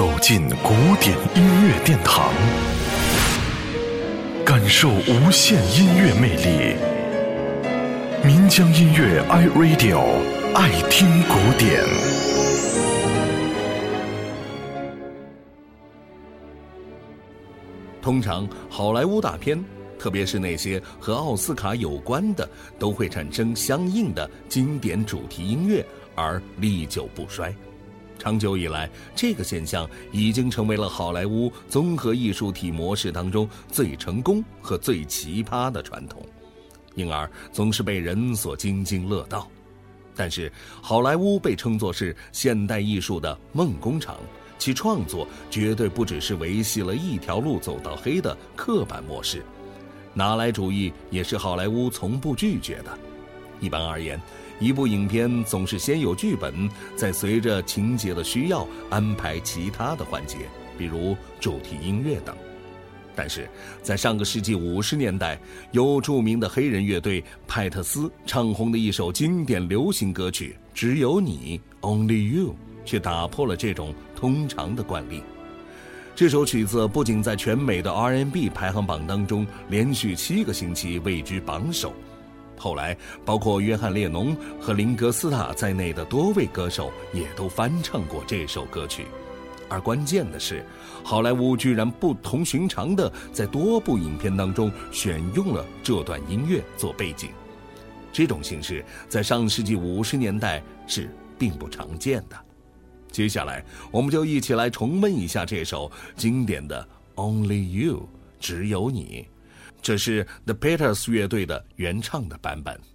走进古典音乐殿堂，感受无限音乐魅力。民江音乐 iRadio 爱听古典。通常，好莱坞大片，特别是那些和奥斯卡有关的，都会产生相应的经典主题音乐，而历久不衰。长久以来，这个现象已经成为了好莱坞综合艺术体模式当中最成功和最奇葩的传统，因而总是被人所津津乐道。但是，好莱坞被称作是现代艺术的梦工厂，其创作绝对不只是维系了一条路走到黑的刻板模式，拿来主义也是好莱坞从不拒绝的。一般而言。一部影片总是先有剧本，再随着情节的需要安排其他的环节，比如主题音乐等。但是在上个世纪五十年代，由著名的黑人乐队派特斯唱红的一首经典流行歌曲《只有你》（Only You） 却打破了这种通常的惯例。这首曲子不仅在全美的 R&B 排行榜当中连续七个星期位居榜首。后来，包括约翰列侬和林格斯塔在内的多位歌手也都翻唱过这首歌曲，而关键的是，好莱坞居然不同寻常的在多部影片当中选用了这段音乐做背景，这种形式在上世纪五十年代是并不常见的。接下来，我们就一起来重温一下这首经典的《Only You》，只有你。这是 The Peters 乐队的原唱的版本。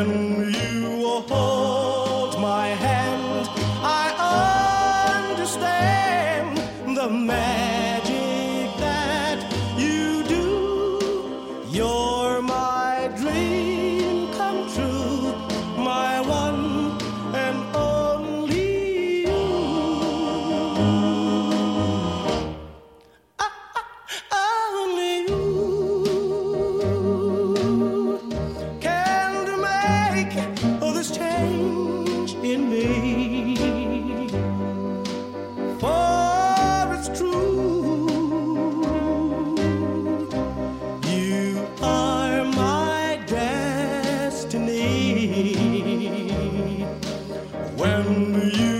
When you hold my hand, I understand the magic that you do. You're my dream. from you.